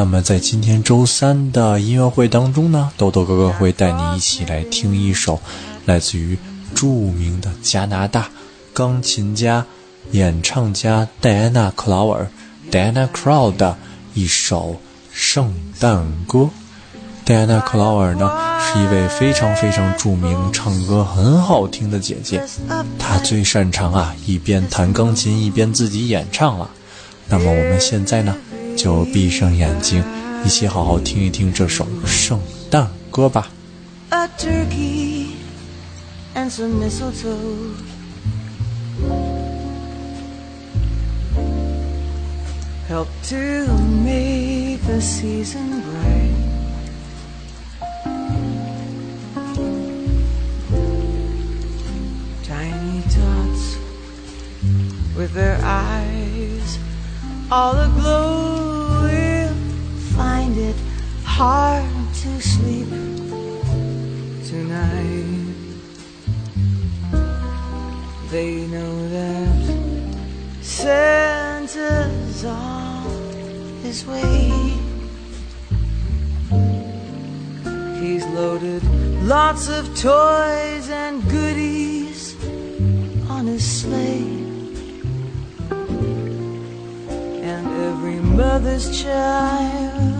那么在今天周三的音乐会当中呢，豆豆哥哥会带你一起来听一首来自于著名的加拿大钢琴家、演唱家戴安娜·克劳尔 （Diana Krall） 的一首圣诞歌。戴安娜·克劳尔呢是一位非常非常著名、唱歌很好听的姐姐，她最擅长啊一边弹钢琴一边自己演唱了。那么我们现在呢？就闭上眼睛，一起好好听一听这首圣诞歌吧。A turkey and some mistletoe. Help to make the season bright. Tiny tots with their eyes all aglow will find it hard to sleep tonight. They know that Santa's on his way. He's loaded lots of toys and goodies on his sleigh. And every mother's child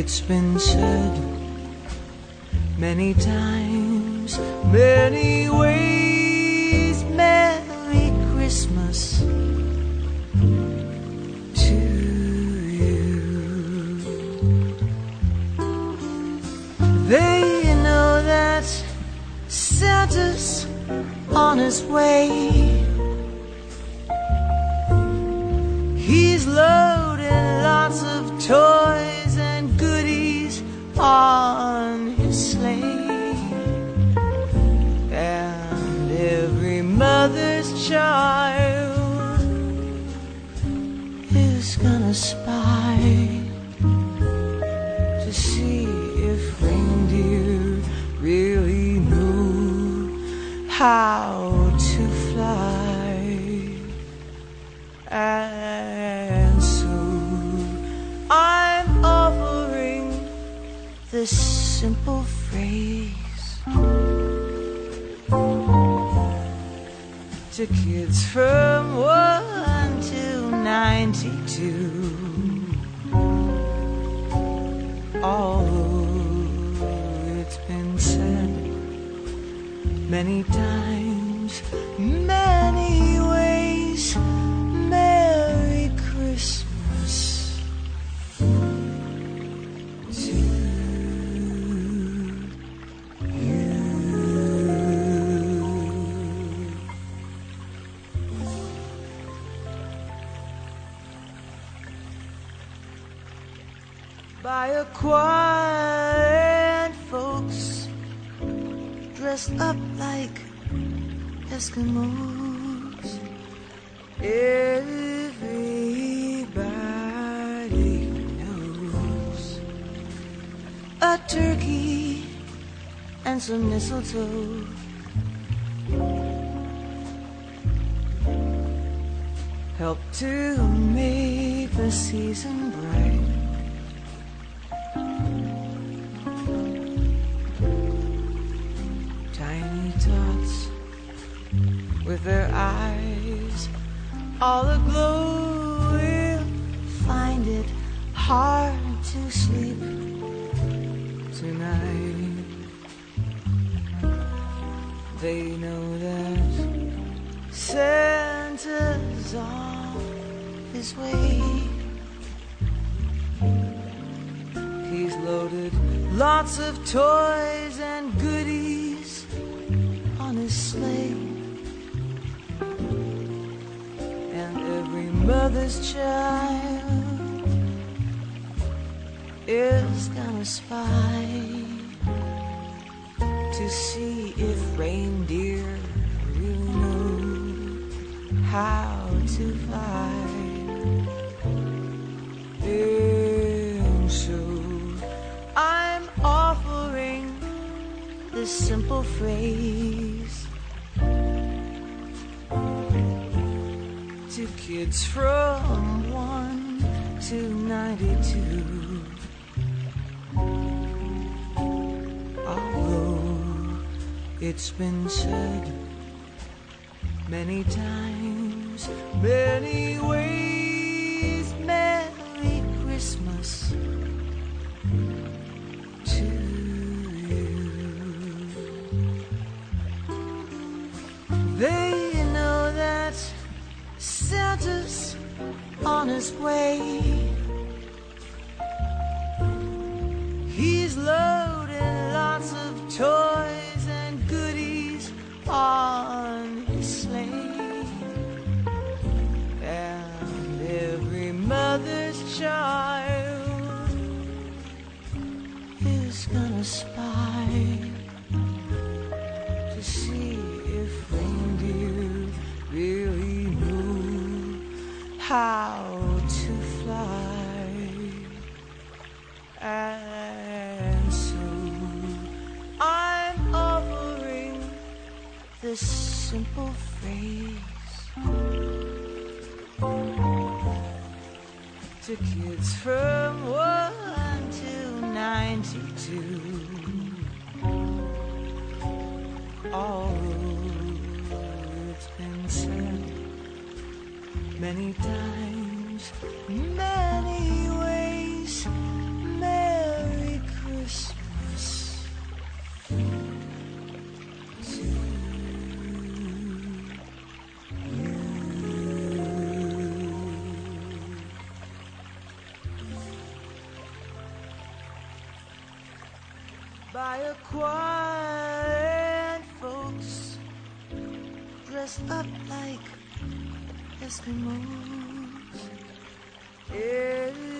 It's been said many times, many ways, Merry Christmas to you. They know that Santa's on his way. Mother's child is gonna spy to see if reindeer really know how to fly. And so I'm offering this simple phrase to kids from 1 to 92. Although it's been said many times, many by a quiet folks dressed up like Eskimos. Everybody knows a turkey and some mistletoe. Help to make the season bright. With their eyes all aglow will find it hard to sleep tonight. They know that Santa's on his way. He's loaded lots of toys mother's child is gonna spy to see if reindeer really know how to fly. And so I'm offering this simple phrase to kids from 1 to 92. Although it's been said many times, many ways, on his way. And so I'm offering this simple phrase to kids from 1 to 92. Although it's been said many times, many ways, by a and folks dressed up like Eskimos. Everybody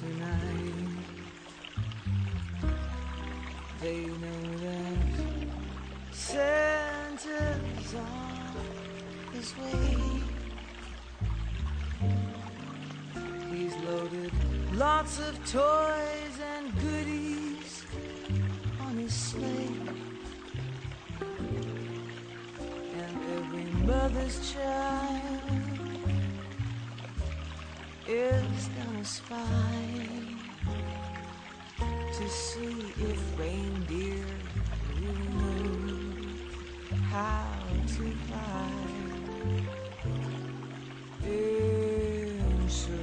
tonight. They know that Santa's on his way. He's loaded lots of toys and goodies on his sleigh. And every mother's child is gonna spy to see if reindeer know how to fly. And so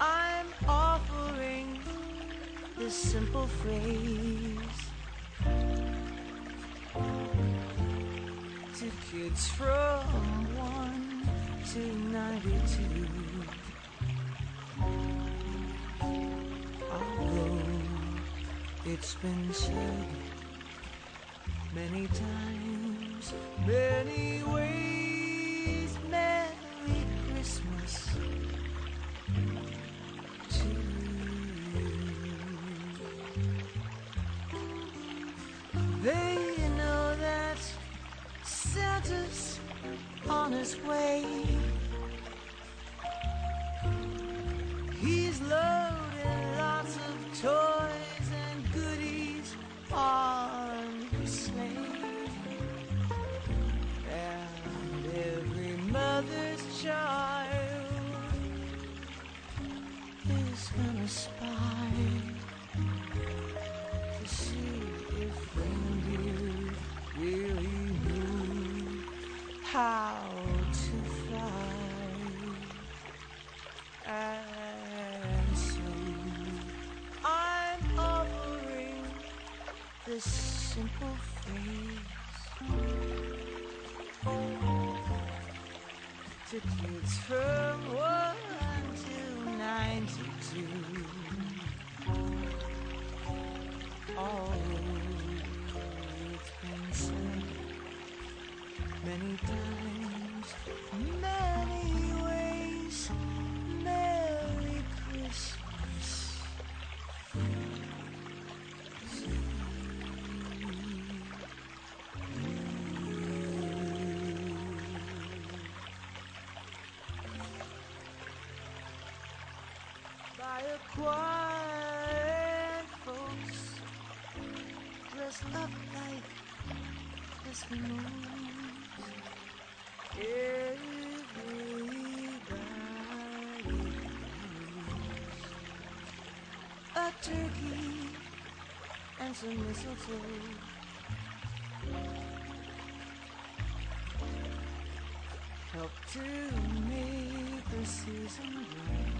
I'm offering this simple phrase to kids from 1 to 92. It's been said many times, many ways, Merry Christmas to you. They know that Santa's on his way. This simple phrase to kids from 1 to 92. Although it's been said many times, a quiet folks dressed up like Eskimos. Everybody knows a turkey and some mistletoe. Help to make the season bright.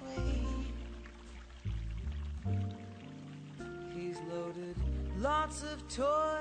Way. He's loaded lots of toys